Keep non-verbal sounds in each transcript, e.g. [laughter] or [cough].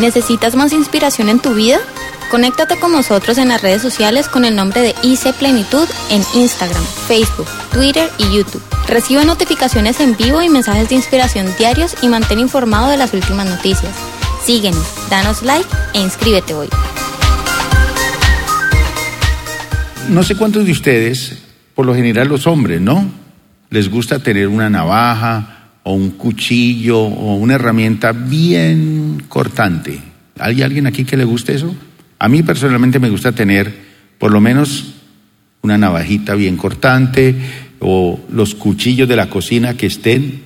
¿Necesitas más inspiración en tu vida? Conéctate con nosotros en las redes sociales con el nombre de IC Plenitud en Instagram, Facebook, Twitter y YouTube. Recibe notificaciones en vivo y mensajes de inspiración diarios y mantén informado de las últimas noticias. Síguenos, danos like e inscríbete hoy. No sé cuántos de ustedes, por lo general los hombres, ¿no? Les gusta tener una navaja, o un cuchillo o una herramienta bien cortante. ¿Hay alguien aquí que le guste eso? A mí personalmente me gusta tener por lo menos una navajita bien cortante o los cuchillos de la cocina que estén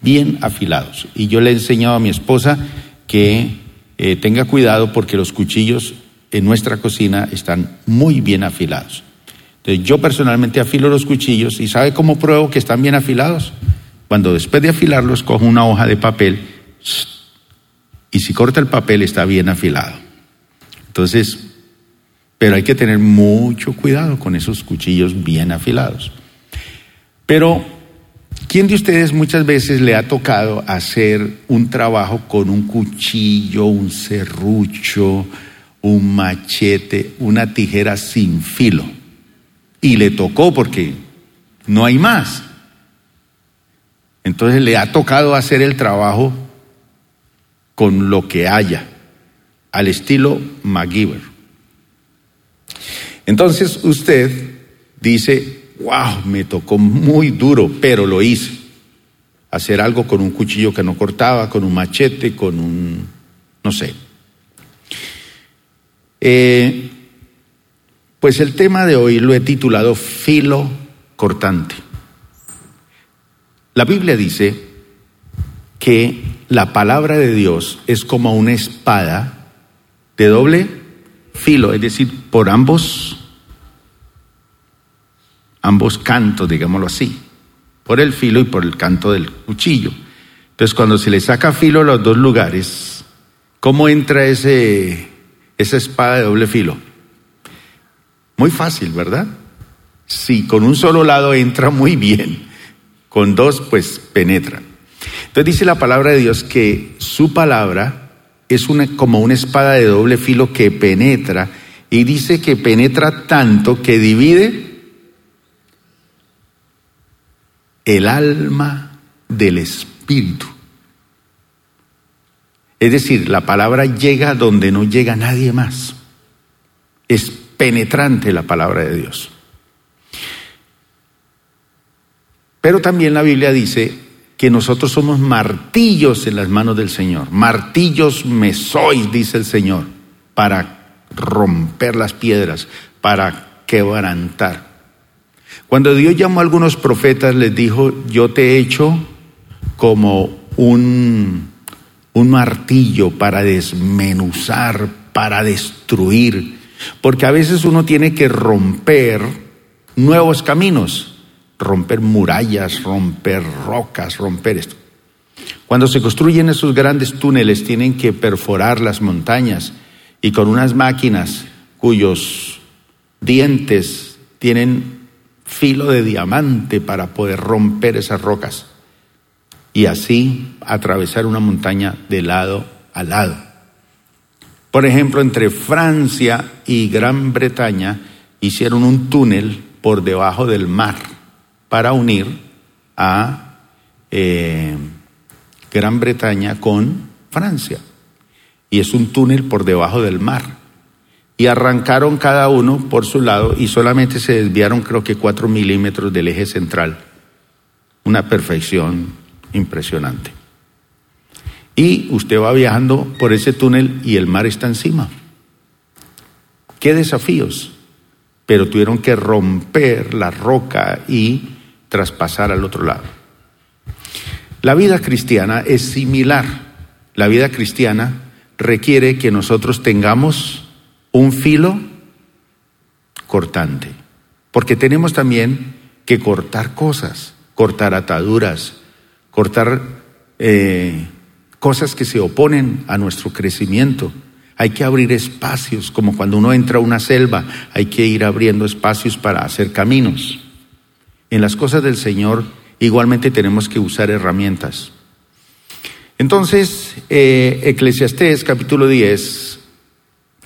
bien afilados. Y yo le he enseñado a mi esposa que eh, tenga cuidado porque los cuchillos en nuestra cocina están muy bien afilados. Entonces yo personalmente afilo los cuchillos y ¿sabe cómo pruebo que están bien afilados? Cuando después de afilarlos cojo una hoja de papel y si corta el papel está bien afilado. Entonces, pero hay que tener mucho cuidado con esos cuchillos bien afilados. Pero, ¿quién de ustedes muchas veces le ha tocado hacer un trabajo con un cuchillo, un serrucho, un machete, una tijera sin filo? Y le tocó porque no hay más. Entonces le ha tocado hacer el trabajo con lo que haya, al estilo MacGyver. Entonces usted dice, wow, me tocó muy duro, pero lo hice. Hacer algo con un cuchillo que no cortaba, con un machete, con un, no sé. Eh, pues el tema de hoy lo he titulado filo cortante. La Biblia dice que la palabra de Dios es como una espada de doble filo, es decir, por ambos ambos cantos, digámoslo así, por el filo y por el canto del cuchillo. Entonces, cuando se le saca filo a los dos lugares, ¿cómo entra ese, esa espada de doble filo? Muy fácil, ¿verdad? Sí, con un solo lado entra muy bien con dos pues penetra. Entonces dice la palabra de Dios que su palabra es una, como una espada de doble filo que penetra y dice que penetra tanto que divide el alma del espíritu. Es decir, la palabra llega donde no llega nadie más. Es penetrante la palabra de Dios. Pero también la Biblia dice que nosotros somos martillos en las manos del Señor. Martillos me sois, dice el Señor, para romper las piedras, para quebrantar. Cuando Dios llamó a algunos profetas, les dijo, yo te he hecho como un, un martillo para desmenuzar, para destruir. Porque a veces uno tiene que romper nuevos caminos romper murallas, romper rocas, romper esto. Cuando se construyen esos grandes túneles tienen que perforar las montañas y con unas máquinas cuyos dientes tienen filo de diamante para poder romper esas rocas y así atravesar una montaña de lado a lado. Por ejemplo, entre Francia y Gran Bretaña hicieron un túnel por debajo del mar para unir a eh, Gran Bretaña con Francia. Y es un túnel por debajo del mar. Y arrancaron cada uno por su lado y solamente se desviaron creo que cuatro milímetros del eje central. Una perfección impresionante. Y usted va viajando por ese túnel y el mar está encima. Qué desafíos. Pero tuvieron que romper la roca y traspasar al otro lado. La vida cristiana es similar. La vida cristiana requiere que nosotros tengamos un filo cortante, porque tenemos también que cortar cosas, cortar ataduras, cortar eh, cosas que se oponen a nuestro crecimiento. Hay que abrir espacios, como cuando uno entra a una selva, hay que ir abriendo espacios para hacer caminos. En las cosas del Señor igualmente tenemos que usar herramientas. Entonces, eh, Eclesiastés capítulo 10,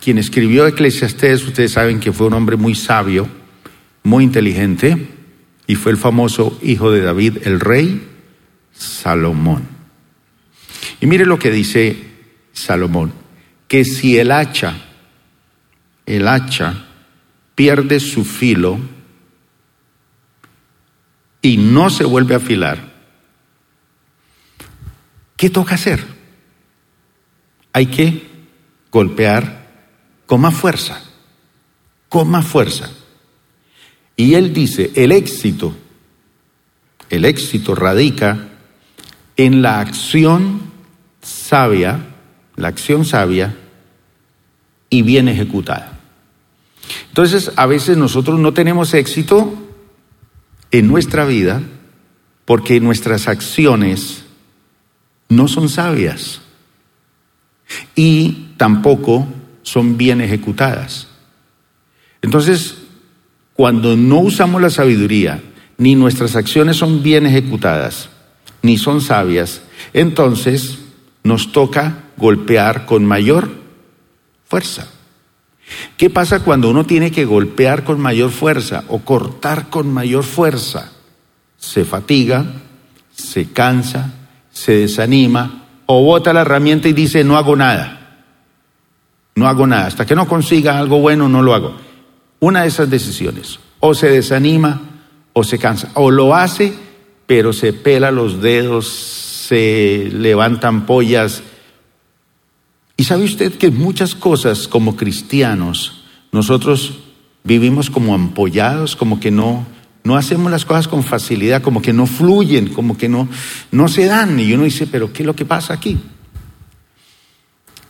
quien escribió Eclesiastés, ustedes saben que fue un hombre muy sabio, muy inteligente, y fue el famoso hijo de David, el rey Salomón. Y mire lo que dice Salomón, que si el hacha, el hacha pierde su filo y no se vuelve a afilar, ¿qué toca hacer? Hay que golpear con más fuerza, con más fuerza. Y él dice, el éxito, el éxito radica en la acción sabia, la acción sabia y bien ejecutada. Entonces, a veces nosotros no tenemos éxito en nuestra vida porque nuestras acciones no son sabias y tampoco son bien ejecutadas. Entonces, cuando no usamos la sabiduría, ni nuestras acciones son bien ejecutadas, ni son sabias, entonces nos toca golpear con mayor fuerza. ¿Qué pasa cuando uno tiene que golpear con mayor fuerza o cortar con mayor fuerza? Se fatiga, se cansa, se desanima o bota la herramienta y dice no hago nada. No hago nada. Hasta que no consiga algo bueno no lo hago. Una de esas decisiones. O se desanima o se cansa. O lo hace pero se pela los dedos, se levantan pollas, y sabe usted que muchas cosas como cristianos, nosotros vivimos como ampollados, como que no, no hacemos las cosas con facilidad, como que no fluyen, como que no, no se dan. Y uno dice, pero ¿qué es lo que pasa aquí?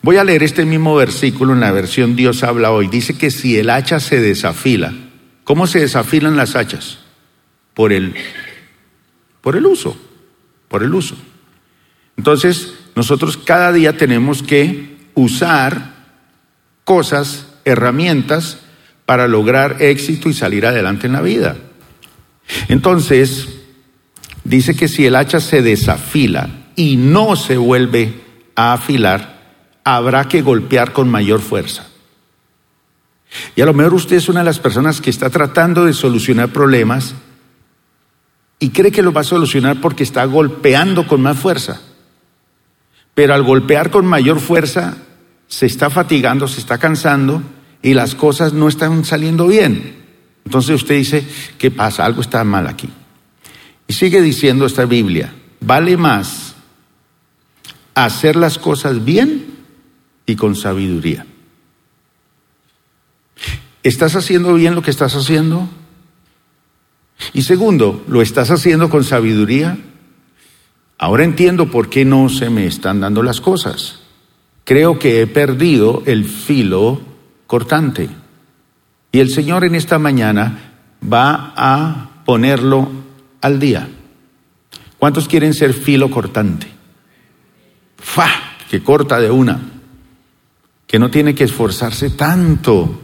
Voy a leer este mismo versículo en la versión Dios habla hoy. Dice que si el hacha se desafila, ¿cómo se desafilan las hachas? Por el, por el uso, por el uso. Entonces, nosotros cada día tenemos que usar cosas, herramientas para lograr éxito y salir adelante en la vida. Entonces, dice que si el hacha se desafila y no se vuelve a afilar, habrá que golpear con mayor fuerza. Y a lo mejor usted es una de las personas que está tratando de solucionar problemas y cree que lo va a solucionar porque está golpeando con más fuerza. Pero al golpear con mayor fuerza, se está fatigando, se está cansando y las cosas no están saliendo bien. Entonces usted dice, ¿qué pasa? Algo está mal aquí. Y sigue diciendo esta Biblia, vale más hacer las cosas bien y con sabiduría. ¿Estás haciendo bien lo que estás haciendo? Y segundo, ¿lo estás haciendo con sabiduría? Ahora entiendo por qué no se me están dando las cosas. Creo que he perdido el filo cortante. Y el Señor en esta mañana va a ponerlo al día. ¿Cuántos quieren ser filo cortante? ¡Fa! Que corta de una. Que no tiene que esforzarse tanto.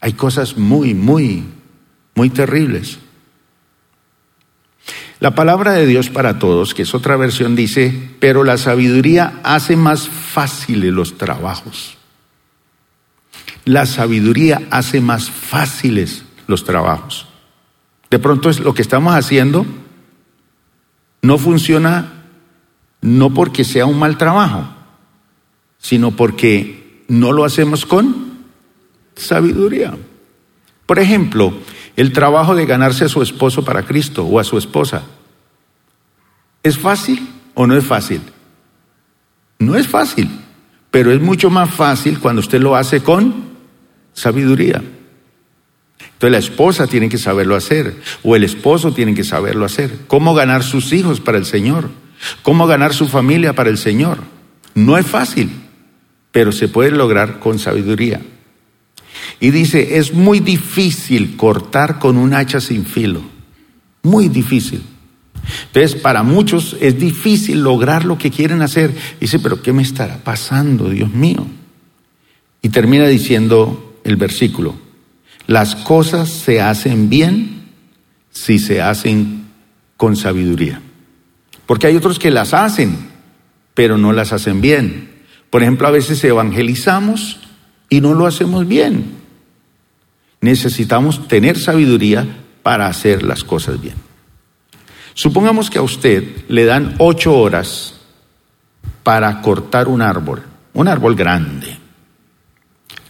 Hay cosas muy, muy, muy terribles. La palabra de Dios para todos, que es otra versión, dice, pero la sabiduría hace más fáciles los trabajos. La sabiduría hace más fáciles los trabajos. De pronto es lo que estamos haciendo no funciona no porque sea un mal trabajo, sino porque no lo hacemos con sabiduría. Por ejemplo, el trabajo de ganarse a su esposo para Cristo o a su esposa. ¿Es fácil o no es fácil? No es fácil, pero es mucho más fácil cuando usted lo hace con sabiduría. Entonces la esposa tiene que saberlo hacer o el esposo tiene que saberlo hacer. ¿Cómo ganar sus hijos para el Señor? ¿Cómo ganar su familia para el Señor? No es fácil, pero se puede lograr con sabiduría. Y dice, es muy difícil cortar con un hacha sin filo. Muy difícil. Entonces, para muchos es difícil lograr lo que quieren hacer. Dice, pero ¿qué me estará pasando, Dios mío? Y termina diciendo el versículo, las cosas se hacen bien si se hacen con sabiduría. Porque hay otros que las hacen, pero no las hacen bien. Por ejemplo, a veces evangelizamos y no lo hacemos bien. Necesitamos tener sabiduría para hacer las cosas bien. Supongamos que a usted le dan ocho horas para cortar un árbol, un árbol grande.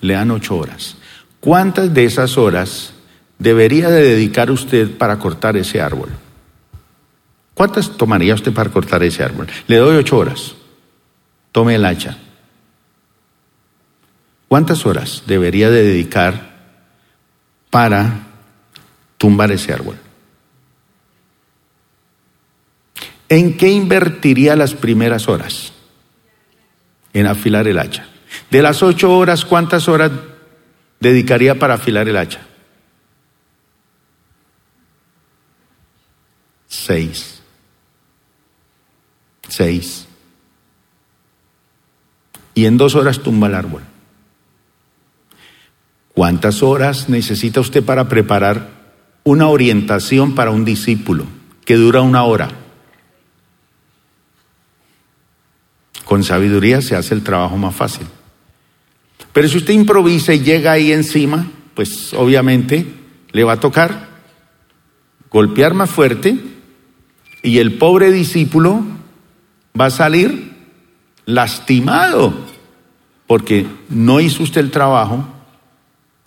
Le dan ocho horas. ¿Cuántas de esas horas debería de dedicar usted para cortar ese árbol? ¿Cuántas tomaría usted para cortar ese árbol? Le doy ocho horas. Tome el hacha. ¿Cuántas horas debería de dedicar para tumbar ese árbol? ¿En qué invertiría las primeras horas? En afilar el hacha. De las ocho horas, ¿cuántas horas dedicaría para afilar el hacha? Seis. Seis. Y en dos horas tumba el árbol. ¿Cuántas horas necesita usted para preparar una orientación para un discípulo que dura una hora? Con sabiduría se hace el trabajo más fácil. Pero si usted improvisa y llega ahí encima, pues obviamente le va a tocar golpear más fuerte y el pobre discípulo va a salir lastimado porque no hizo usted el trabajo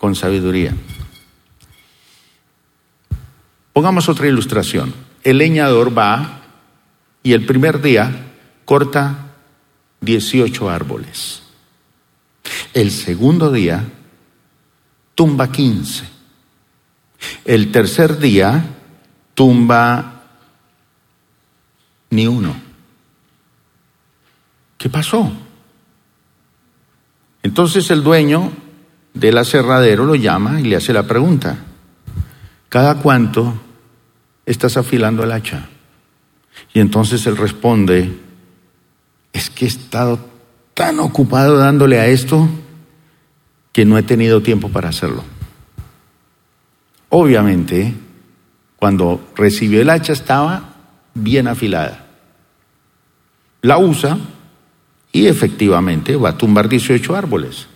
con sabiduría. Pongamos otra ilustración. El leñador va y el primer día corta 18 árboles. El segundo día tumba 15. El tercer día tumba ni uno. ¿Qué pasó? Entonces el dueño del aserradero lo llama y le hace la pregunta, ¿cada cuánto estás afilando el hacha? Y entonces él responde, es que he estado tan ocupado dándole a esto que no he tenido tiempo para hacerlo. Obviamente, cuando recibió el hacha estaba bien afilada. La usa y efectivamente va a tumbar 18 árboles.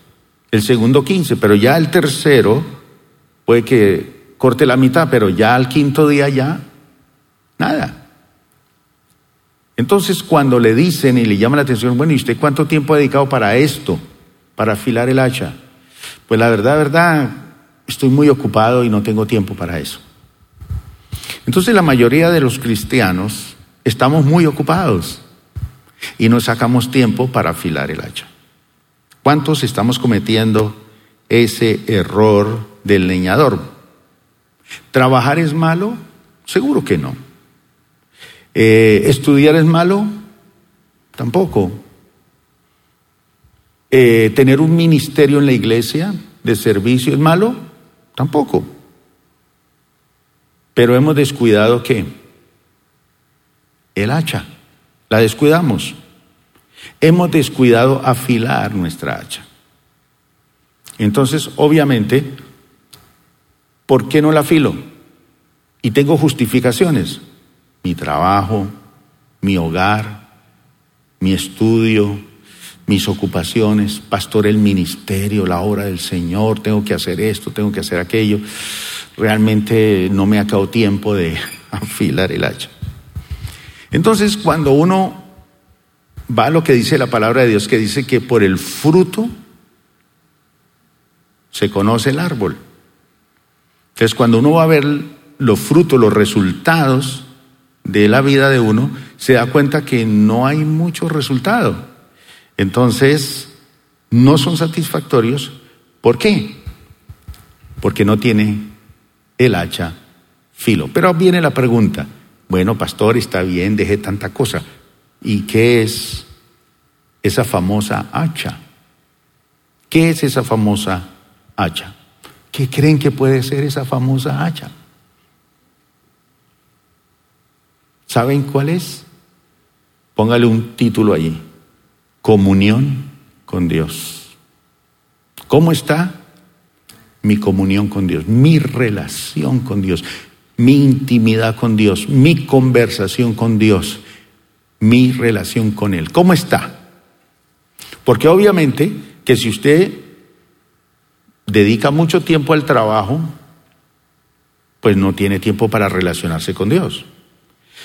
El segundo 15, pero ya el tercero puede que corte la mitad, pero ya al quinto día ya nada. Entonces cuando le dicen y le llama la atención, bueno, ¿y usted cuánto tiempo ha dedicado para esto, para afilar el hacha? Pues la verdad, verdad, estoy muy ocupado y no tengo tiempo para eso. Entonces la mayoría de los cristianos estamos muy ocupados y no sacamos tiempo para afilar el hacha. ¿Cuántos estamos cometiendo ese error del leñador? ¿Trabajar es malo? Seguro que no. Eh, ¿Estudiar es malo? Tampoco. Eh, ¿Tener un ministerio en la iglesia de servicio es malo? Tampoco. Pero hemos descuidado qué? El hacha. La descuidamos. Hemos descuidado afilar nuestra hacha. Entonces, obviamente, ¿por qué no la afilo? Y tengo justificaciones mi trabajo, mi hogar, mi estudio, mis ocupaciones, pastor el ministerio, la obra del Señor, tengo que hacer esto, tengo que hacer aquello. Realmente no me ha quedado tiempo de [laughs] afilar el hacha. Entonces, cuando uno va lo que dice la palabra de Dios, que dice que por el fruto se conoce el árbol. Entonces, cuando uno va a ver los frutos, los resultados, de la vida de uno, se da cuenta que no hay mucho resultado. Entonces, no son satisfactorios. ¿Por qué? Porque no tiene el hacha filo. Pero viene la pregunta, bueno, pastor, está bien, deje tanta cosa. ¿Y qué es esa famosa hacha? ¿Qué es esa famosa hacha? ¿Qué creen que puede ser esa famosa hacha? ¿Saben cuál es? Póngale un título allí. Comunión con Dios. ¿Cómo está mi comunión con Dios? Mi relación con Dios. Mi intimidad con Dios. Mi conversación con Dios. Mi relación con Él. ¿Cómo está? Porque obviamente que si usted dedica mucho tiempo al trabajo, pues no tiene tiempo para relacionarse con Dios.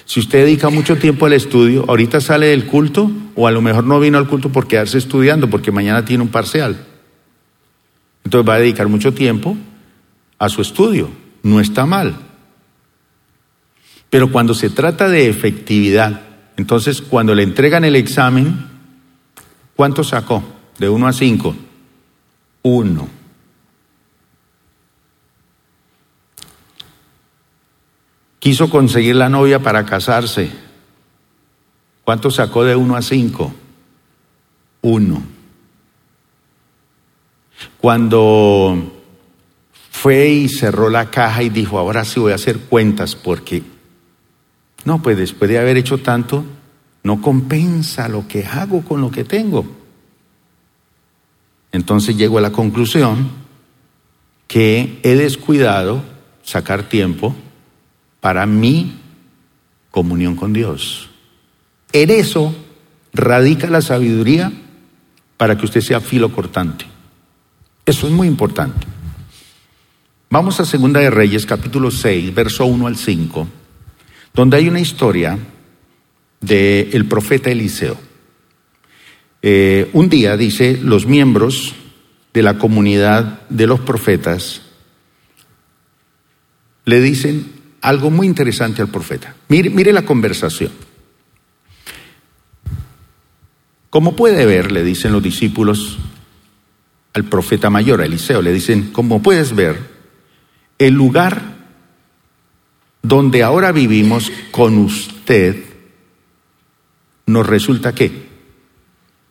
Si usted dedica mucho tiempo al estudio, ahorita sale del culto o a lo mejor no vino al culto por quedarse estudiando porque mañana tiene un parcial. Entonces va a dedicar mucho tiempo a su estudio. No está mal. Pero cuando se trata de efectividad, entonces cuando le entregan el examen, ¿cuánto sacó? De 1 a 5. 1. Quiso conseguir la novia para casarse. ¿Cuánto sacó de 1 a 5? 1. Cuando fue y cerró la caja y dijo, ahora sí voy a hacer cuentas porque, no, pues después de haber hecho tanto, no compensa lo que hago con lo que tengo. Entonces llego a la conclusión que he descuidado sacar tiempo para mi comunión con Dios. En eso radica la sabiduría para que usted sea filo cortante. Eso es muy importante. Vamos a Segunda de Reyes, capítulo 6, verso 1 al 5, donde hay una historia del el profeta Eliseo. Eh, un día, dice, los miembros de la comunidad de los profetas le dicen algo muy interesante al profeta. Mire, mire la conversación. Como puede ver, le dicen los discípulos al profeta mayor, a Eliseo, le dicen, como puedes ver, el lugar donde ahora vivimos con usted nos resulta que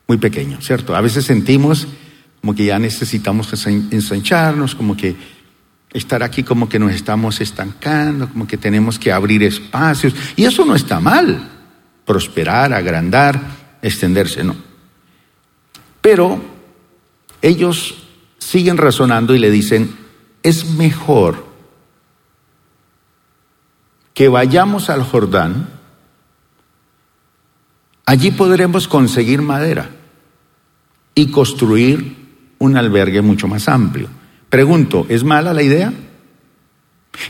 muy pequeño, ¿cierto? A veces sentimos como que ya necesitamos ensancharnos, como que estar aquí como que nos estamos estancando, como que tenemos que abrir espacios. Y eso no está mal, prosperar, agrandar, extenderse, no. Pero ellos siguen razonando y le dicen, es mejor que vayamos al Jordán, allí podremos conseguir madera y construir un albergue mucho más amplio. Pregunto, ¿es mala la idea?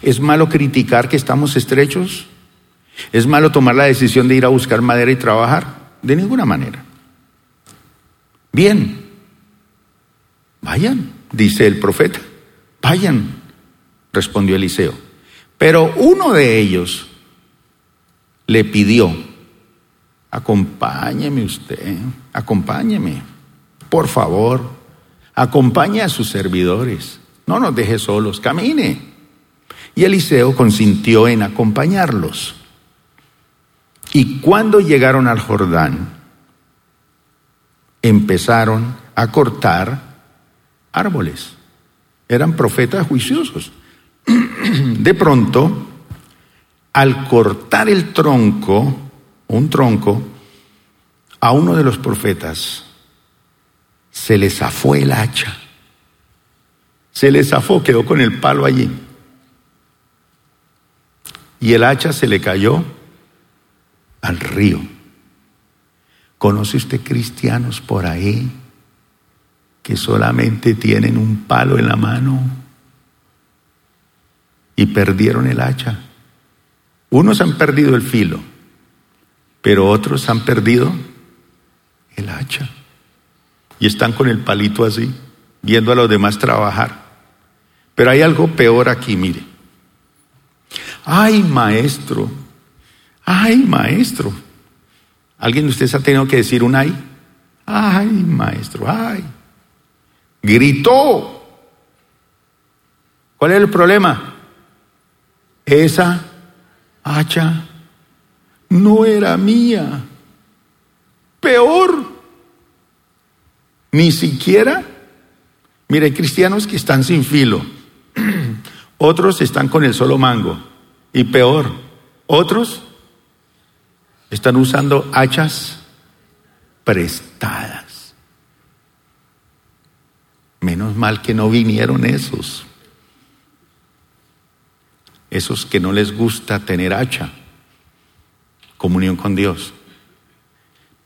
¿Es malo criticar que estamos estrechos? ¿Es malo tomar la decisión de ir a buscar madera y trabajar? De ninguna manera. Bien, vayan, dice el profeta. Vayan, respondió Eliseo. Pero uno de ellos le pidió, acompáñeme usted, acompáñeme, por favor, acompañe a sus servidores, no nos deje solos, camine. Y Eliseo consintió en acompañarlos. Y cuando llegaron al Jordán, empezaron a cortar árboles eran profetas juiciosos. [clears throat] De pronto, al cortar el tronco, un tronco, a uno de los profetas se le zafó el hacha. Se le zafó, quedó con el palo allí. Y el hacha se le cayó al río. ¿Conoce usted cristianos por ahí que solamente tienen un palo en la mano y perdieron el hacha. Unos han perdido el filo, pero otros han perdido el hacha. Y están con el palito así, viendo a los demás trabajar. Pero hay algo peor aquí, mire. Ay, maestro, ay, maestro. ¿Alguien de ustedes ha tenido que decir un ay? Ay, maestro, ay gritó. ¿Cuál es el problema? Esa hacha no era mía. Peor, ni siquiera, mire, hay cristianos que están sin filo, [clears throat] otros están con el solo mango, y peor, otros están usando hachas prestadas. Menos mal que no vinieron esos. Esos que no les gusta tener hacha. Comunión con Dios.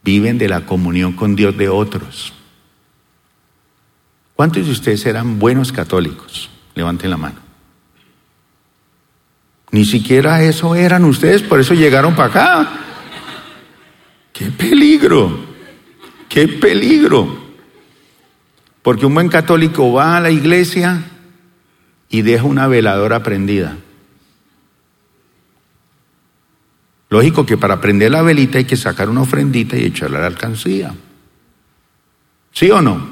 viven de la comunión con Dios de otros. ¿Cuántos de ustedes eran buenos católicos? Levanten la mano. Ni siquiera eso eran ustedes, por eso llegaron para acá. ¡Qué peligro! ¡Qué peligro! Porque un buen católico va a la iglesia y deja una veladora prendida. Lógico que para prender la velita hay que sacar una ofrendita y echarla a la alcancía. ¿Sí o no?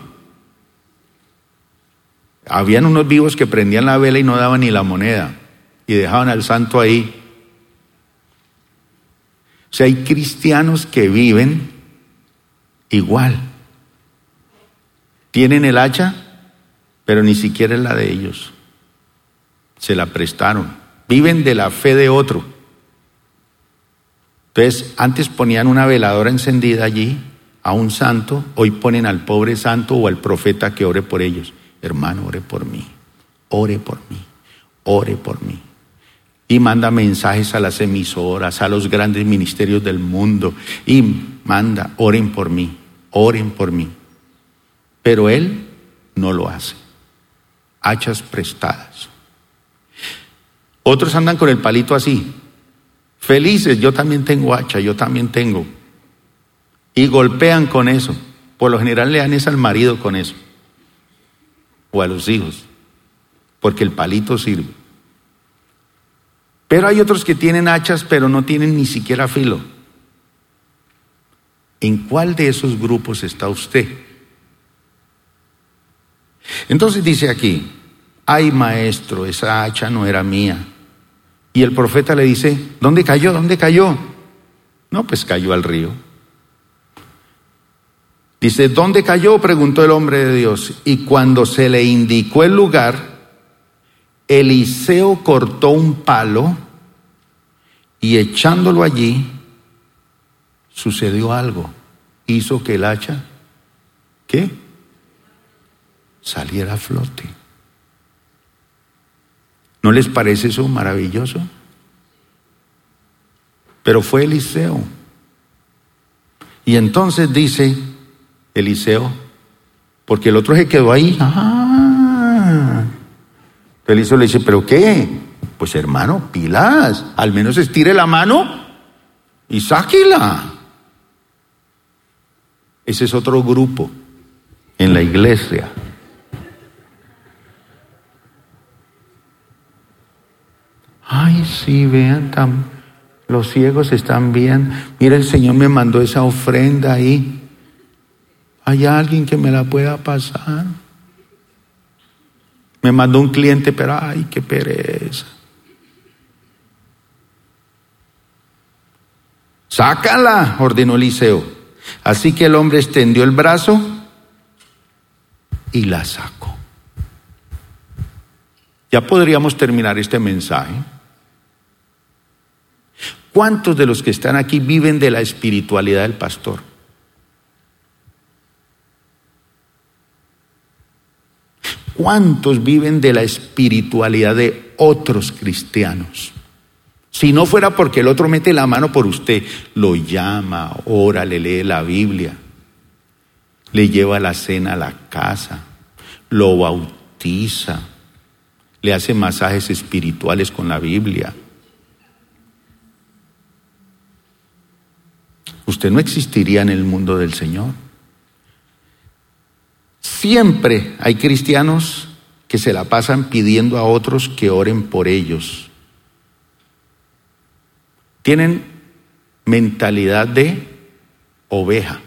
Habían unos vivos que prendían la vela y no daban ni la moneda y dejaban al santo ahí. O sea, hay cristianos que viven igual. Tienen el hacha, pero ni siquiera es la de ellos. Se la prestaron. Viven de la fe de otro. Entonces, antes ponían una veladora encendida allí a un santo, hoy ponen al pobre santo o al profeta que ore por ellos. Hermano, ore por mí, ore por mí, ore por mí. Y manda mensajes a las emisoras, a los grandes ministerios del mundo, y manda, oren por mí, oren por mí. Pero él no lo hace. Hachas prestadas. Otros andan con el palito así, Felices, yo también tengo hacha, yo también tengo. Y golpean con eso. Por lo general le dan es al marido con eso. O a los hijos. Porque el palito sirve. Pero hay otros que tienen hachas pero no tienen ni siquiera filo. ¿En cuál de esos grupos está usted? Entonces dice aquí, ay maestro, esa hacha no era mía. Y el profeta le dice, ¿dónde cayó? ¿Dónde cayó? No, pues cayó al río. Dice, ¿dónde cayó? preguntó el hombre de Dios. Y cuando se le indicó el lugar, Eliseo cortó un palo y echándolo allí, sucedió algo. Hizo que el hacha, ¿qué? Saliera a flote. ¿No les parece eso maravilloso? Pero fue Eliseo. Y entonces dice Eliseo, porque el otro se quedó ahí. Ah. Eliseo le dice, ¿pero qué? Pues hermano, pilas, al menos estire la mano y sáquela. Ese es otro grupo en la iglesia. Ay, sí, vean, los ciegos están bien. Mira, el Señor me mandó esa ofrenda ahí. ¿Hay alguien que me la pueda pasar? Me mandó un cliente, pero ay, qué pereza. Sácala, ordenó Eliseo. Así que el hombre extendió el brazo y la sacó. Ya podríamos terminar este mensaje. ¿Cuántos de los que están aquí viven de la espiritualidad del pastor? ¿Cuántos viven de la espiritualidad de otros cristianos? Si no fuera porque el otro mete la mano por usted, lo llama, ora, le lee la Biblia, le lleva la cena a la casa, lo bautiza, le hace masajes espirituales con la Biblia, usted no existiría en el mundo del Señor. Siempre hay cristianos que se la pasan pidiendo a otros que oren por ellos. Tienen mentalidad de oveja.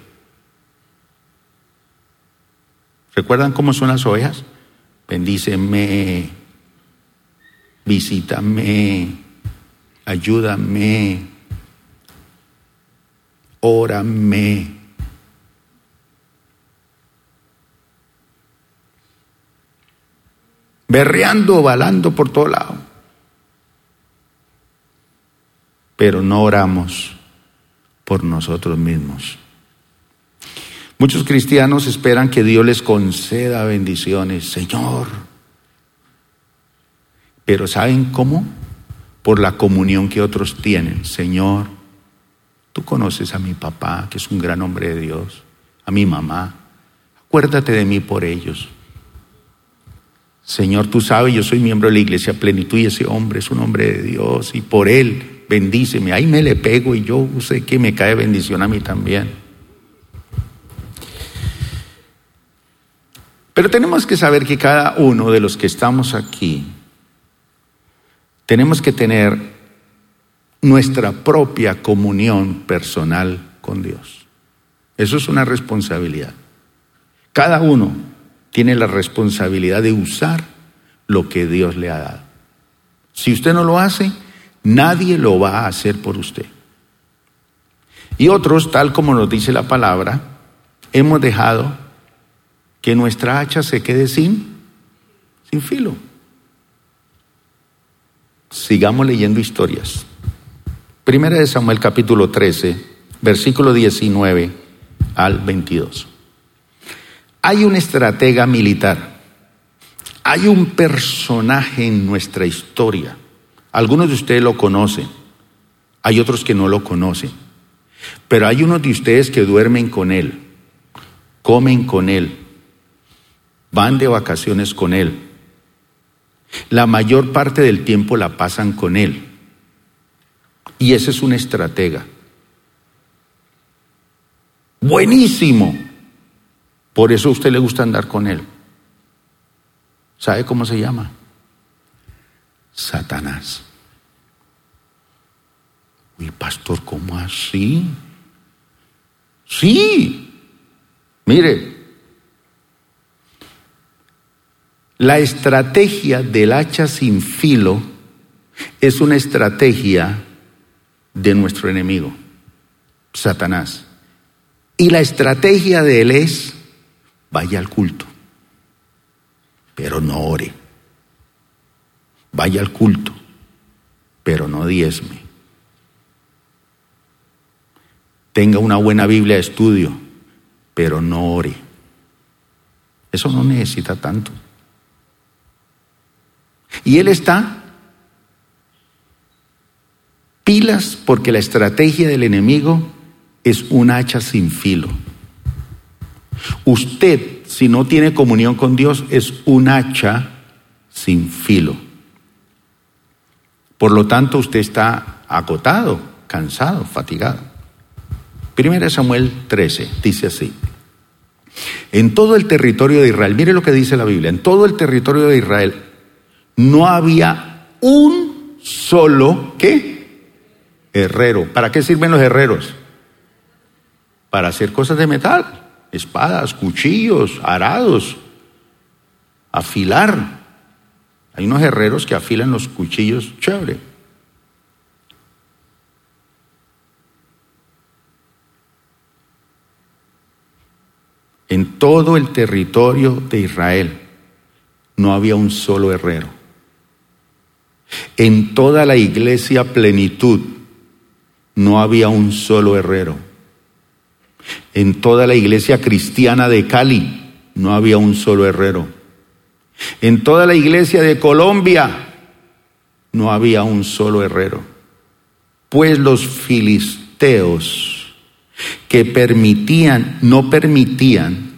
¿Recuerdan cómo son las ovejas? Bendíceme, visítame, ayúdame, órame. Berreando, balando por todo lado. Pero no oramos por nosotros mismos. Muchos cristianos esperan que Dios les conceda bendiciones, Señor. Pero ¿saben cómo? Por la comunión que otros tienen. Señor, Tú conoces a mi papá, que es un gran hombre de Dios, a mi mamá. Acuérdate de mí por ellos. Señor, tú sabes, yo soy miembro de la iglesia plenitud y ese hombre es un hombre de Dios y por él bendíceme. Ahí me le pego y yo sé que me cae bendición a mí también. Pero tenemos que saber que cada uno de los que estamos aquí, tenemos que tener nuestra propia comunión personal con Dios. Eso es una responsabilidad. Cada uno tiene la responsabilidad de usar lo que Dios le ha dado. Si usted no lo hace, nadie lo va a hacer por usted. Y otros, tal como nos dice la palabra, hemos dejado que nuestra hacha se quede sin, sin filo. Sigamos leyendo historias. Primera de Samuel capítulo 13, versículo 19 al 22. Hay un estratega militar, hay un personaje en nuestra historia. Algunos de ustedes lo conocen, hay otros que no lo conocen, pero hay unos de ustedes que duermen con él, comen con él, van de vacaciones con él. La mayor parte del tiempo la pasan con él. Y ese es un estratega. Buenísimo. Por eso a usted le gusta andar con él. ¿Sabe cómo se llama? Satanás. Uy, pastor, ¿cómo así? Sí. Mire, la estrategia del hacha sin filo es una estrategia de nuestro enemigo, Satanás. Y la estrategia de él es vaya al culto, pero no ore. Vaya al culto, pero no diezme. Tenga una buena Biblia de estudio, pero no ore. Eso no necesita tanto. Y él está pilas porque la estrategia del enemigo es un hacha sin filo. Usted, si no tiene comunión con Dios, es un hacha sin filo. Por lo tanto, usted está agotado, cansado, fatigado. Primera Samuel 13 dice así. En todo el territorio de Israel, mire lo que dice la Biblia, en todo el territorio de Israel no había un solo, ¿qué? Herrero. ¿Para qué sirven los herreros? Para hacer cosas de metal espadas, cuchillos, arados, afilar. Hay unos herreros que afilan los cuchillos chévere. En todo el territorio de Israel no había un solo herrero. En toda la iglesia plenitud no había un solo herrero. En toda la iglesia cristiana de Cali no había un solo herrero. En toda la iglesia de Colombia no había un solo herrero. Pues los filisteos que permitían, no permitían,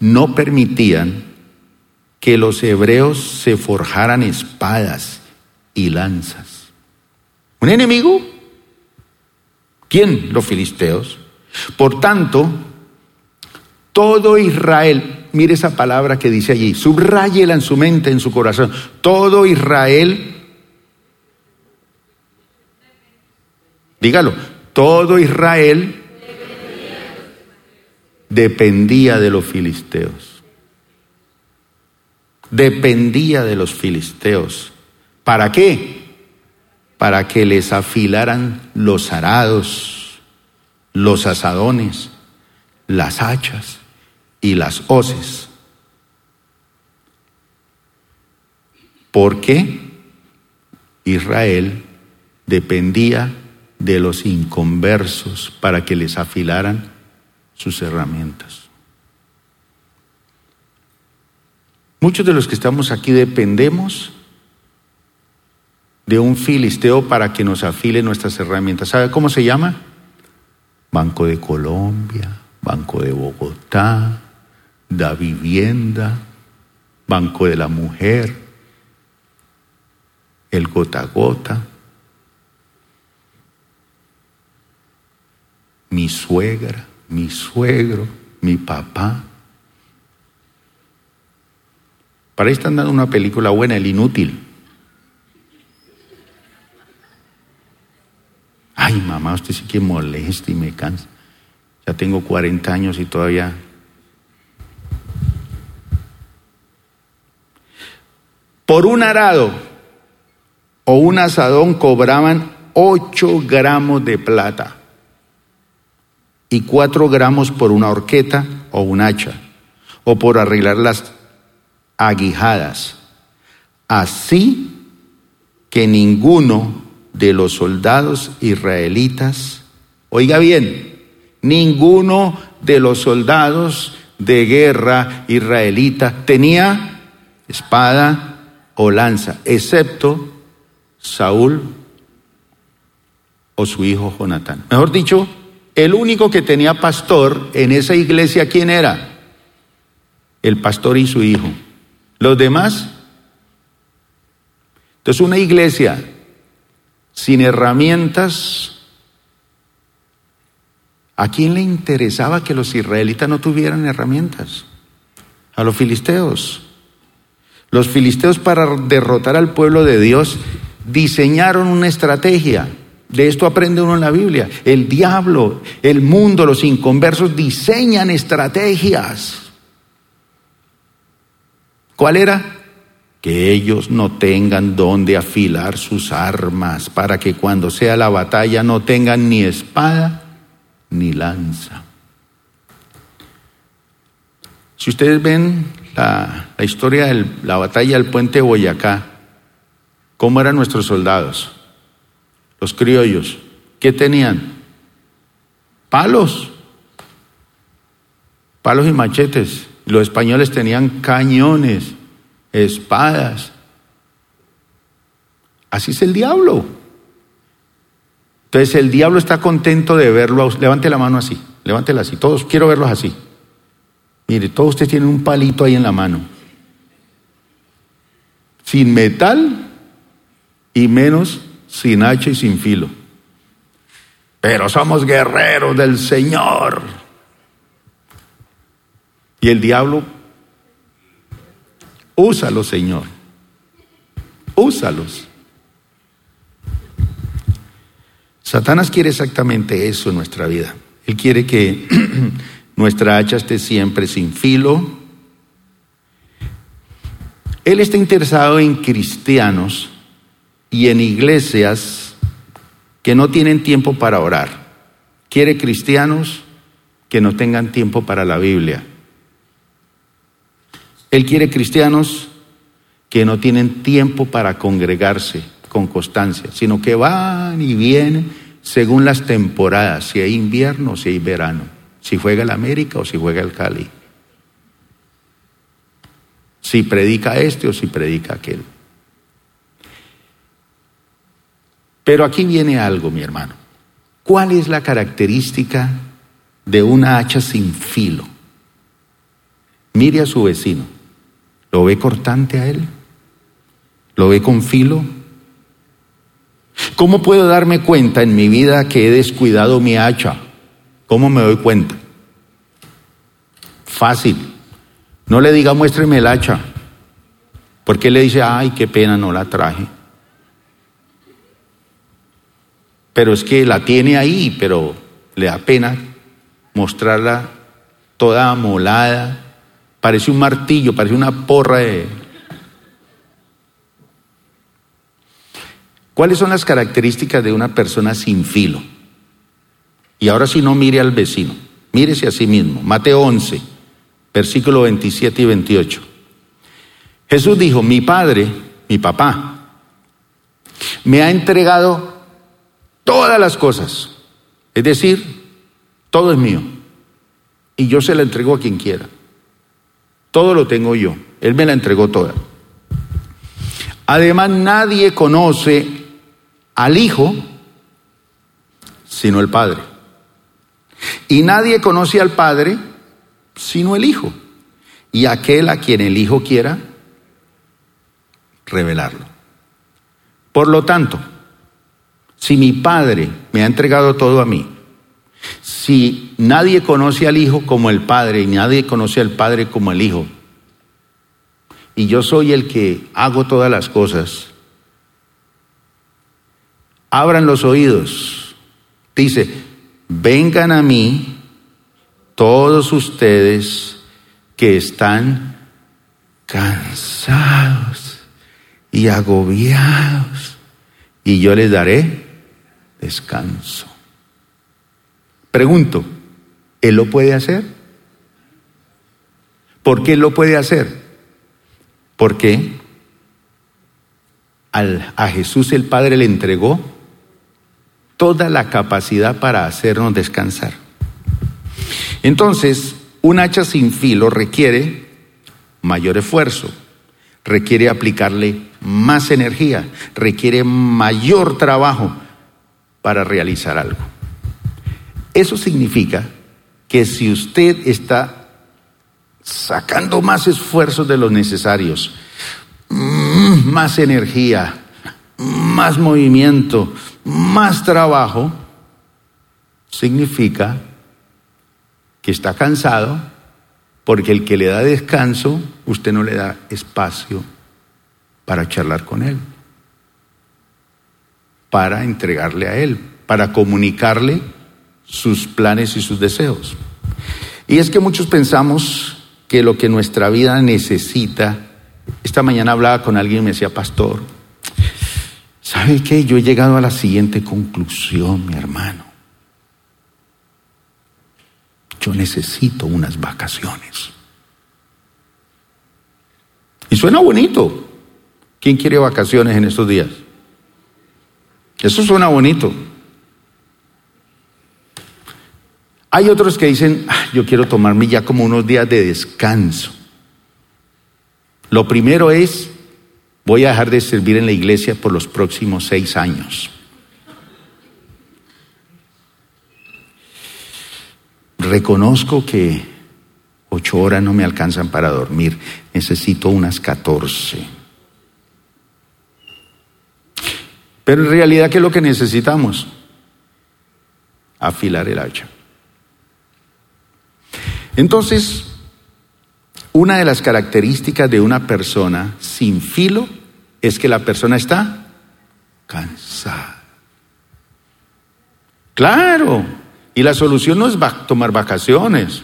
no permitían que los hebreos se forjaran espadas y lanzas. ¿Un enemigo? ¿Quién? Los filisteos. Por tanto, todo Israel, mire esa palabra que dice allí, subrayela en su mente, en su corazón, todo Israel, dígalo, todo Israel dependía de los filisteos. Dependía de los filisteos. ¿Para qué? Para que les afilaran los arados los asadones, las hachas y las hoces. Porque Israel dependía de los inconversos para que les afilaran sus herramientas. Muchos de los que estamos aquí dependemos de un filisteo para que nos afile nuestras herramientas. ¿Sabe cómo se llama? Banco de Colombia, Banco de Bogotá, Da Vivienda, Banco de la Mujer, el gota gota, mi suegra, mi suegro, mi papá. Para ahí están dando una película buena, El Inútil. Ay, mamá, usted sí que molesta y me cansa. Ya tengo 40 años y todavía... Por un arado o un asadón cobraban 8 gramos de plata y 4 gramos por una horqueta o un hacha o por arreglar las aguijadas. Así que ninguno de los soldados israelitas, oiga bien, ninguno de los soldados de guerra israelita tenía espada o lanza, excepto Saúl o su hijo Jonatán. Mejor dicho, el único que tenía pastor en esa iglesia, ¿quién era? El pastor y su hijo. Los demás. Entonces una iglesia sin herramientas, ¿a quién le interesaba que los israelitas no tuvieran herramientas? A los filisteos. Los filisteos para derrotar al pueblo de Dios diseñaron una estrategia. De esto aprende uno en la Biblia. El diablo, el mundo, los inconversos diseñan estrategias. ¿Cuál era? Que ellos no tengan donde afilar sus armas, para que cuando sea la batalla no tengan ni espada ni lanza. Si ustedes ven la, historia de la batalla del puente Boyacá, ¿cómo eran nuestros soldados? Los criollos, ¿qué tenían? Palos, palos y machetes. Los españoles tenían cañones espadas. Así es el diablo. Entonces el diablo está contento de verlo. Levante la mano así, levántela así. Todos quiero verlos así. Mire, todos ustedes tienen un palito ahí en la mano. Sin metal y menos sin hacha y sin filo. Pero somos guerreros del Señor. Y el diablo Úsalos, Señor. Úsalos. Satanás quiere exactamente eso en nuestra vida. Él quiere que [clears throat] nuestra hacha esté siempre sin filo. Él está interesado en cristianos y en iglesias que no tienen tiempo para orar. Quiere cristianos que no tengan tiempo para la Biblia. Él quiere cristianos que no tienen tiempo para congregarse con constancia, sino que van y vienen según las temporadas, si hay invierno o si hay verano, si juega el América o si juega el Cali, si predica este o si predica aquel. Pero aquí viene algo, mi hermano. ¿Cuál es la característica de una hacha sin filo? Mire a su vecino. ¿Lo ve cortante a él? ¿Lo ve con filo? ¿Cómo puedo darme cuenta en mi vida que he descuidado mi hacha? ¿Cómo me doy cuenta? Fácil. No le diga muéstreme el hacha. Porque le dice, ay, qué pena, no la traje. Pero es que la tiene ahí, pero le da pena mostrarla toda amolada, Parece un martillo, parece una porra de... ¿Cuáles son las características de una persona sin filo? Y ahora si no mire al vecino, mírese a sí mismo. Mateo 11, versículo 27 y 28. Jesús dijo, mi padre, mi papá, me ha entregado todas las cosas. Es decir, todo es mío. Y yo se la entrego a quien quiera. Todo lo tengo yo. Él me la entregó toda. Además, nadie conoce al Hijo sino el Padre. Y nadie conoce al Padre sino el Hijo. Y aquel a quien el Hijo quiera revelarlo. Por lo tanto, si mi Padre me ha entregado todo a mí, si nadie conoce al Hijo como el Padre y nadie conoce al Padre como el Hijo, y yo soy el que hago todas las cosas, abran los oídos. Dice, vengan a mí todos ustedes que están cansados y agobiados, y yo les daré descanso. Pregunto, ¿Él lo puede hacer? ¿Por qué lo puede hacer? Porque a Jesús el Padre le entregó toda la capacidad para hacernos descansar. Entonces, un hacha sin filo requiere mayor esfuerzo, requiere aplicarle más energía, requiere mayor trabajo para realizar algo. Eso significa que si usted está sacando más esfuerzos de los necesarios, mm, más energía, más movimiento, más trabajo, significa que está cansado porque el que le da descanso, usted no le da espacio para charlar con él, para entregarle a él, para comunicarle sus planes y sus deseos. Y es que muchos pensamos que lo que nuestra vida necesita, esta mañana hablaba con alguien y me decía, pastor, ¿sabe qué? Yo he llegado a la siguiente conclusión, mi hermano. Yo necesito unas vacaciones. Y suena bonito. ¿Quién quiere vacaciones en estos días? Eso suena bonito. Hay otros que dicen, ah, yo quiero tomarme ya como unos días de descanso. Lo primero es, voy a dejar de servir en la iglesia por los próximos seis años. Reconozco que ocho horas no me alcanzan para dormir, necesito unas catorce. Pero en realidad, ¿qué es lo que necesitamos? Afilar el hacha. Entonces, una de las características de una persona sin filo es que la persona está cansada. Claro, y la solución no es tomar vacaciones.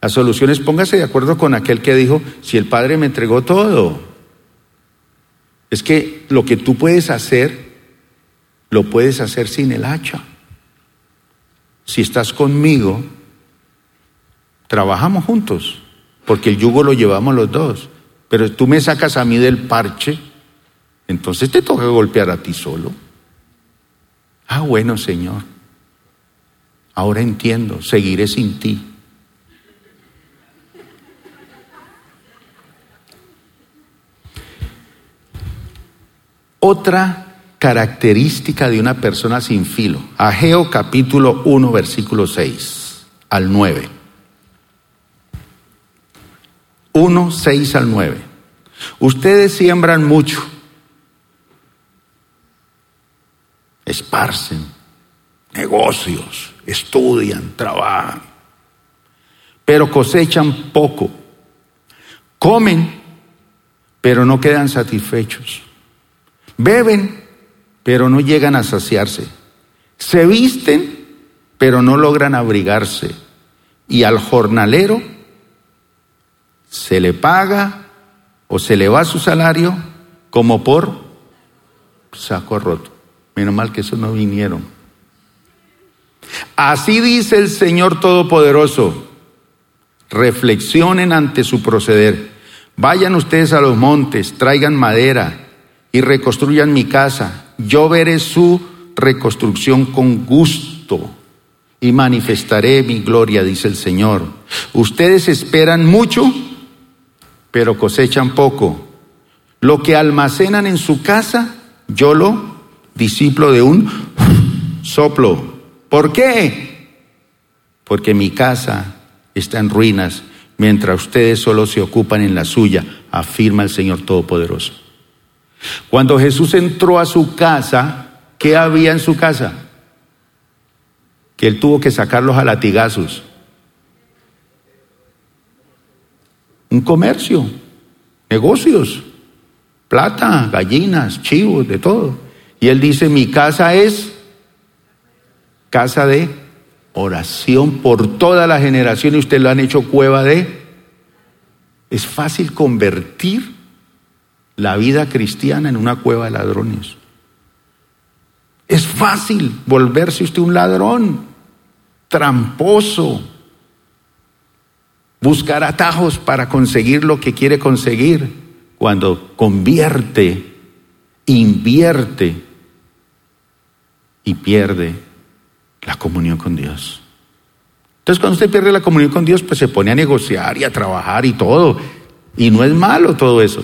La solución es póngase de acuerdo con aquel que dijo, si el Padre me entregó todo. Es que lo que tú puedes hacer, lo puedes hacer sin el hacha. Si estás conmigo, trabajamos juntos, porque el yugo lo llevamos los dos. Pero tú me sacas a mí del parche, entonces te toca golpear a ti solo. Ah, bueno, Señor. Ahora entiendo, seguiré sin ti. Otra característica de una persona sin filo. Ageo capítulo 1, versículo 6 al 9. 1, 6 al 9. Ustedes siembran mucho, esparcen, negocios, estudian, trabajan, pero cosechan poco. Comen, pero no quedan satisfechos. Beben, pero no llegan a saciarse. Se visten, pero no logran abrigarse. Y al jornalero se le paga o se le va su salario como por saco roto. Menos mal que eso no vinieron. Así dice el Señor Todopoderoso. Reflexionen ante su proceder. Vayan ustedes a los montes, traigan madera y reconstruyan mi casa. Yo veré su reconstrucción con gusto y manifestaré mi gloria, dice el Señor. Ustedes esperan mucho pero cosechan poco. Lo que almacenan en su casa, yo lo discípulo de un soplo. ¿Por qué? porque mi casa está en ruinas, mientras ustedes solo se ocupan en la suya, afirma el Señor Todopoderoso. Cuando Jesús entró a su casa, ¿qué había en su casa? Que él tuvo que sacarlos a latigazos. Un comercio, negocios, plata, gallinas, chivos, de todo. Y él dice, mi casa es casa de oración por toda la generación y ustedes lo han hecho cueva de... Es fácil convertir la vida cristiana en una cueva de ladrones. Es fácil volverse usted un ladrón, tramposo, buscar atajos para conseguir lo que quiere conseguir, cuando convierte, invierte y pierde la comunión con Dios. Entonces cuando usted pierde la comunión con Dios, pues se pone a negociar y a trabajar y todo. Y no es malo todo eso.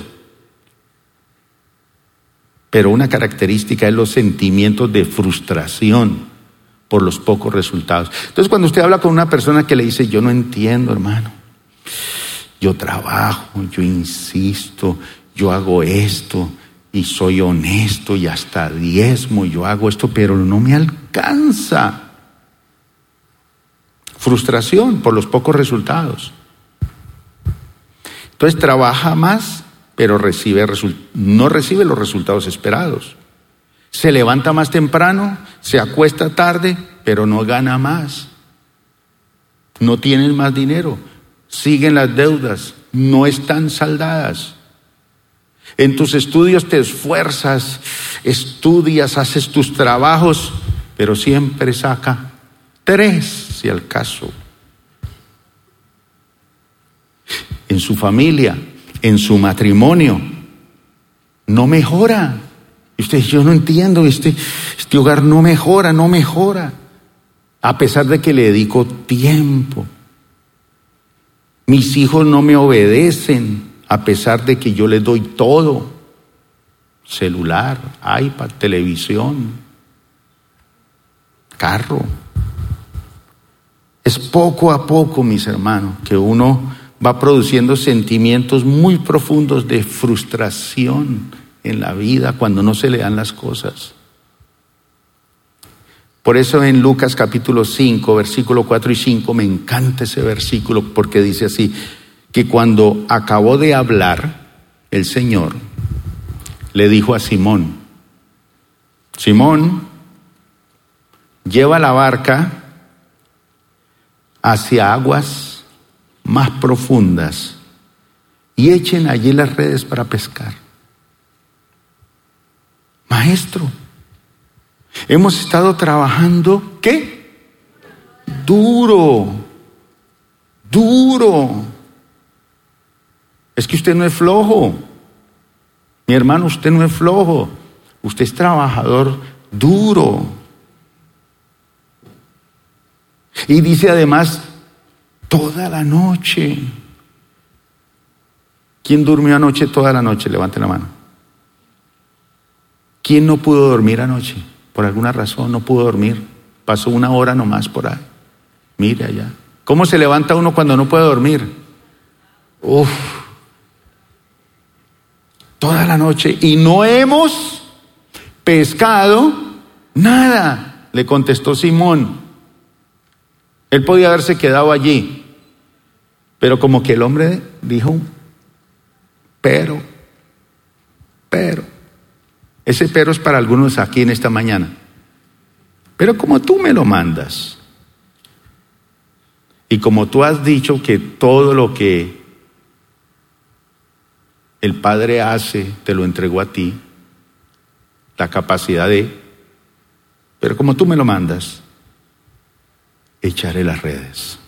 Pero una característica es los sentimientos de frustración por los pocos resultados. Entonces cuando usted habla con una persona que le dice, yo no entiendo, hermano, yo trabajo, yo insisto, yo hago esto y soy honesto y hasta diezmo, yo hago esto, pero no me alcanza. Frustración por los pocos resultados. Entonces trabaja más, pero recibe no recibe los resultados esperados. Se levanta más temprano, se acuesta tarde, pero no gana más. No tienen más dinero, siguen las deudas, no están saldadas. En tus estudios te esfuerzas, estudias, haces tus trabajos, pero siempre saca tres, si al caso. En su familia, en su matrimonio, no mejora. Y usted, yo no entiendo, este, este hogar no mejora, no mejora. A pesar de que le dedico tiempo. Mis hijos no me obedecen a pesar de que yo les doy todo. Celular, iPad, televisión, carro. Es poco a poco, mis hermanos, que uno va produciendo sentimientos muy profundos de frustración en la vida cuando no se le dan las cosas. Por eso en Lucas capítulo 5, versículo 4 y 5, me encanta ese versículo porque dice así, que cuando acabó de hablar, el Señor le dijo a Simón, Simón, lleva la barca hacia aguas más profundas y echen allí las redes para pescar. Maestro, Hemos estado trabajando, ¿qué? Duro, duro. Es que usted no es flojo. Mi hermano, usted no es flojo. Usted es trabajador duro. Y dice además, toda la noche. ¿Quién durmió anoche toda la noche? Levante la mano. ¿Quién no pudo dormir anoche? Por alguna razón no pudo dormir. Pasó una hora nomás por ahí. Mire allá. ¿Cómo se levanta uno cuando no puede dormir? Uf. Toda la noche. Y no hemos pescado nada, le contestó Simón. Él podía haberse quedado allí. Pero como que el hombre dijo, pero, pero. Ese pero es para algunos aquí en esta mañana. Pero como tú me lo mandas, y como tú has dicho que todo lo que el Padre hace, te lo entregó a ti, la capacidad de, pero como tú me lo mandas, echaré las redes.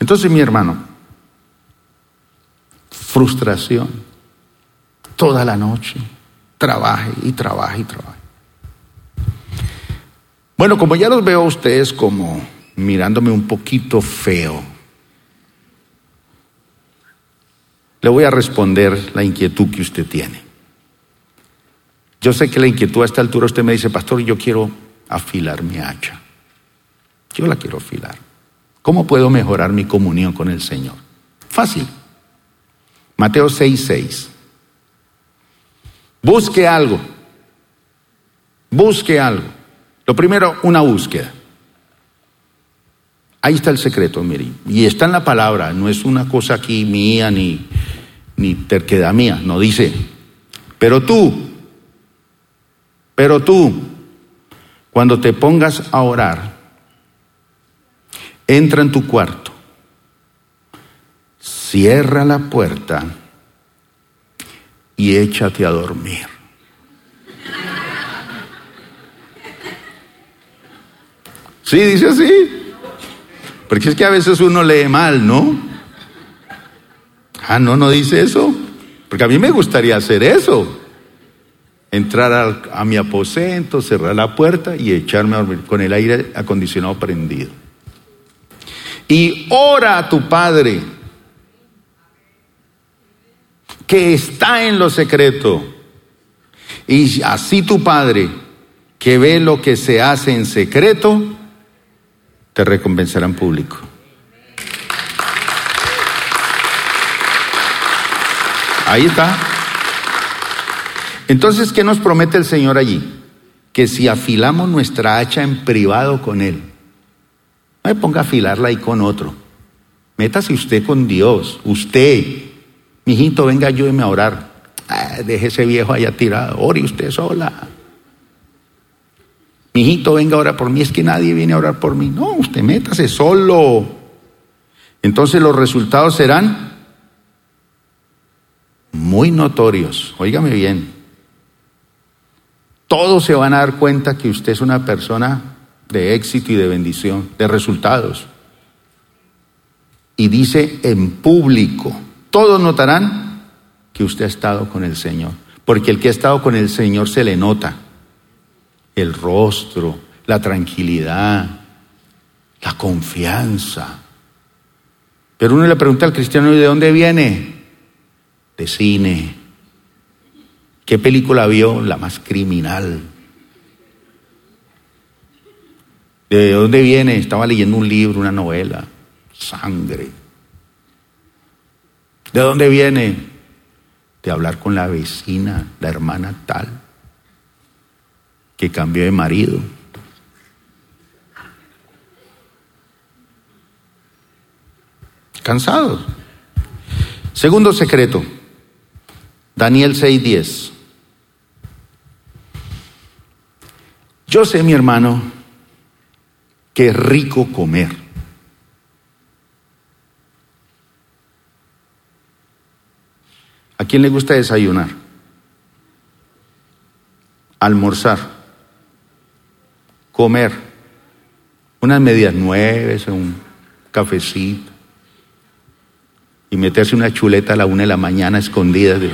Entonces, mi hermano, frustración toda la noche trabaje y trabaje y trabaje. Bueno, como ya los veo a ustedes como mirándome un poquito feo, le voy a responder la inquietud que usted tiene. Yo sé que la inquietud a esta altura usted me dice, pastor, yo quiero afilar mi hacha. yo la quiero afilar. ¿Cómo puedo mejorar mi comunión con el Señor? Fácil. Mateo 6:6. 6. Busque algo. Busque algo. Lo primero, una búsqueda. Ahí está el secreto, mire. Y está en la palabra, no es una cosa aquí mía ni, ni terquedad mía, no dice. Pero tú, pero tú, cuando te pongas a orar, entra en tu cuarto, cierra la puerta y échate a dormir. Sí, dice así. Porque es que a veces uno lee mal, ¿no? Ah, no, no dice eso. Porque a mí me gustaría hacer eso. Entrar a, mi aposento, cerrar la puerta y echarme a dormir con el aire acondicionado prendido. Y ora a tu Padre que está en lo secreto. Y así tu Padre, que ve lo que se hace en secreto, te recompensará en público. Ahí está. Entonces, ¿qué nos promete el Señor allí? Que si afilamos nuestra hacha en privado con Él, no me ponga a afilarla ahí con otro. Métase usted con Dios, usted, Mijito, venga, ayúdeme a orar. Ah, deje ese viejo allá tirado. Ore usted sola. Mijito, venga a orar por mí. Es que nadie viene a orar por mí. No, usted métase solo. Entonces los resultados serán muy notorios. Óigame bien. Todos se van a dar cuenta que usted es una persona de éxito y de bendición, de resultados. Y dice en público todos notarán que usted ha estado con el Señor. Porque el que ha estado con el Señor se le nota el rostro, la tranquilidad, la confianza. Pero uno le pregunta al cristiano, ¿y de dónde viene? De cine. ¿Qué película vio? La más criminal. ¿De dónde viene? Estaba leyendo un libro, una novela. Sangre. ¿De dónde viene? De hablar con la vecina, la hermana tal, que cambió de marido. Cansados. Segundo secreto, Daniel 6:10. Yo sé, mi hermano, que es rico comer ¿A quién le gusta desayunar? Almorzar. Comer. Unas medias nueves, un cafecito. Y meterse una chuleta a la una de la mañana escondida de...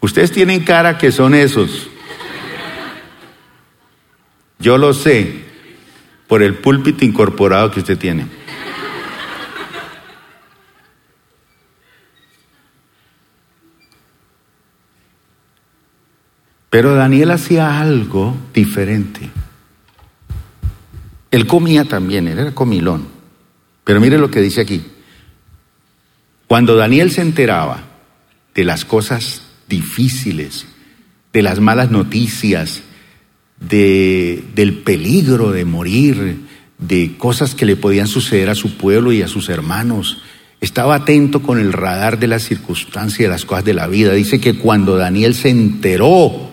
Ustedes tienen cara que son esos. Yo lo sé por el púlpito incorporado que usted tiene. Pero Daniel hacía algo diferente. Él comía también, él era comilón. Pero mire lo que dice aquí. Cuando Daniel se enteraba de las cosas difíciles, de las malas noticias, de, del peligro de morir, de cosas que le podían suceder a su pueblo y a sus hermanos. Estaba atento con el radar de las circunstancias y de las cosas de la vida. Dice que cuando Daniel se enteró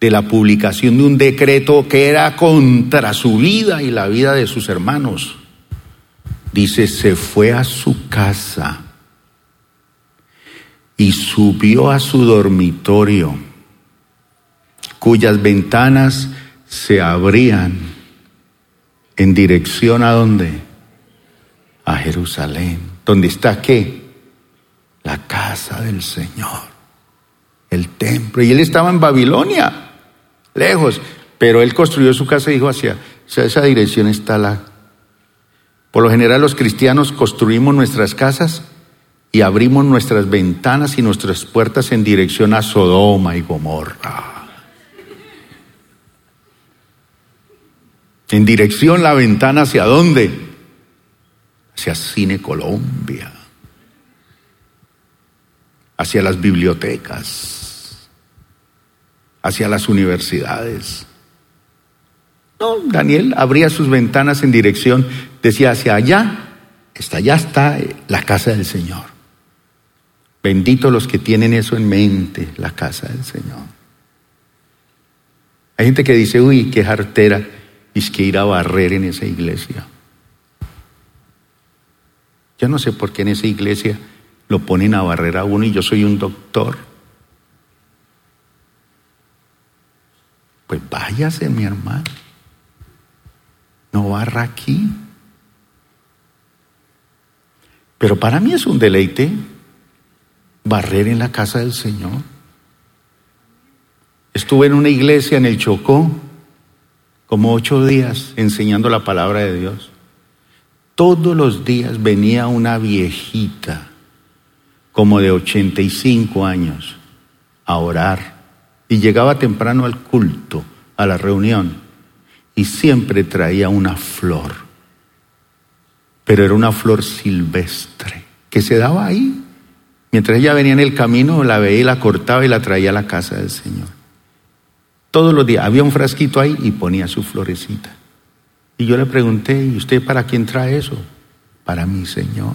de la publicación de un decreto que era contra su vida y la vida de sus hermanos, dice, se fue a su casa y subió a su dormitorio cuyas ventanas se abrían en dirección a dónde? A Jerusalén. ¿Dónde está qué? La casa del Señor, el templo. Y él estaba en Babilonia, lejos, pero él construyó su casa y dijo hacia, esa dirección está la, Por lo general los cristianos construimos nuestras casas y abrimos nuestras ventanas y nuestras puertas en dirección a Sodoma y Gomorra. En dirección la ventana hacia dónde? Hacia Cine Colombia. Hacia las bibliotecas. Hacia las universidades. No, Daniel abría sus ventanas en dirección, decía hacia allá, está allá está la casa del Señor. Bendito los que tienen eso en mente, la casa del Señor. Hay gente que dice, uy, qué jartera es que ir a barrer en esa iglesia. Yo no sé por qué en esa iglesia lo ponen a barrer a uno y yo soy un doctor. Pues váyase, mi hermano. No barra aquí. Pero para mí es un deleite barrer en la casa del Señor. Estuve en una iglesia en el Chocó como ocho días enseñando la palabra de Dios. Todos los días venía una viejita, como de 85 años, a orar. Y llegaba temprano al culto, a la reunión, y siempre traía una flor. Pero era una flor silvestre, que se daba ahí. Mientras ella venía en el camino, la veía y la cortaba y la traía a la casa del Señor. Todos los días había un frasquito ahí y ponía su florecita. Y yo le pregunté, ¿y usted para quién trae eso? Para mi Señor.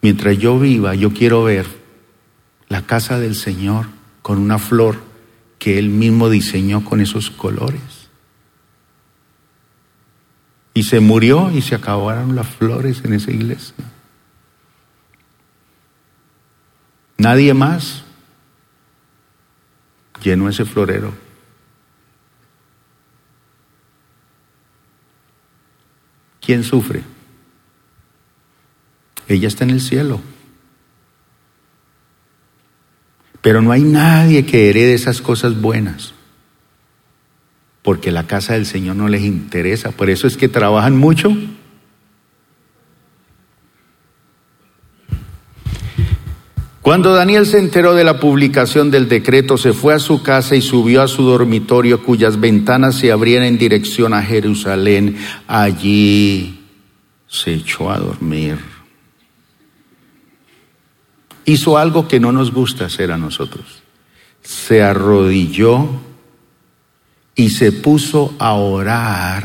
Mientras yo viva, yo quiero ver la casa del Señor con una flor que Él mismo diseñó con esos colores. Y se murió y se acabaron las flores en esa iglesia. Nadie más llenó ese florero. ¿Quién sufre? Ella está en el cielo. Pero no hay nadie que herede esas cosas buenas. Porque la casa del Señor no les interesa. Por eso es que trabajan mucho Cuando Daniel se enteró de la publicación del decreto, se fue a su casa y subió a su dormitorio cuyas ventanas se abrían en dirección a Jerusalén. Allí se echó a dormir. Hizo algo que no nos gusta hacer a nosotros. Se arrodilló y se puso a orar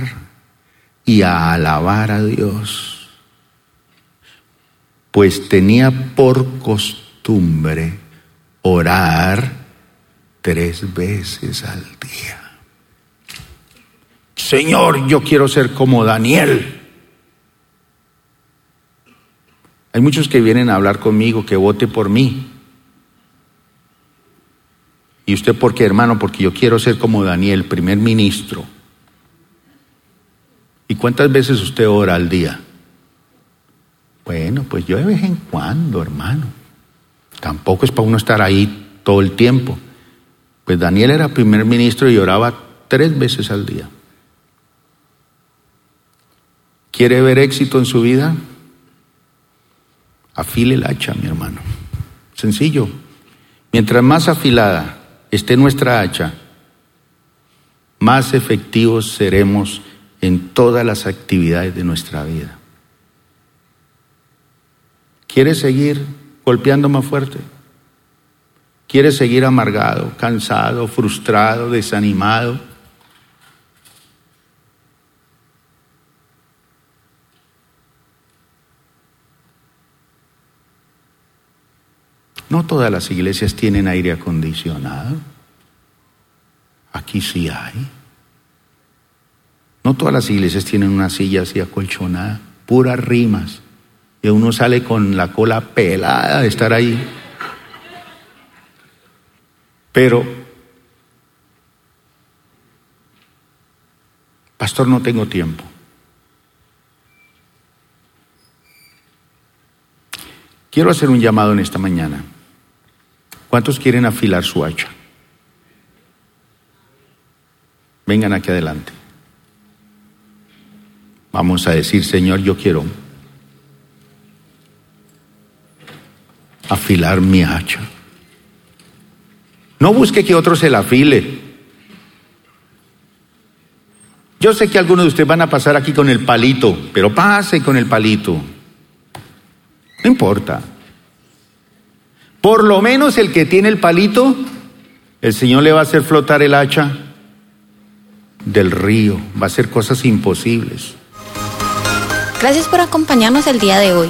y a alabar a Dios, pues tenía por costumbre orar tres veces al día. Señor, yo quiero ser como Daniel. Hay muchos que vienen a hablar conmigo, que vote por mí. ¿Y usted por qué, hermano? Porque yo quiero ser como Daniel, primer ministro. ¿Y cuántas veces usted ora al día? Bueno, pues yo de vez en cuando, hermano. Tampoco es para uno estar ahí todo el tiempo. Pues Daniel era primer ministro y oraba tres veces al día. ¿Quiere ver éxito en su vida? Afile el hacha, mi hermano. Sencillo. Mientras más afilada esté nuestra hacha, más efectivos seremos en todas las actividades de nuestra vida. ¿Quiere seguir golpeando más fuerte. Quiere seguir amargado, cansado, frustrado, desanimado. No todas las iglesias tienen aire acondicionado. Aquí sí hay. No todas las iglesias tienen una silla así acolchonada, puras rimas. Y uno sale con la cola pelada de estar ahí. Pero, pastor, no tengo tiempo. Quiero hacer un llamado en esta mañana. ¿Cuántos quieren afilar su hacha? Vengan aquí adelante. Vamos a decir, Señor, yo quiero afilar mi hacha. No busque que otro se la afile. Yo sé que algunos de ustedes van a pasar aquí con el palito, pero pase con el palito. No importa. Por lo menos el que tiene el palito, el Señor le va a hacer flotar el hacha del río, va a hacer cosas imposibles. Gracias por acompañarnos el día de hoy.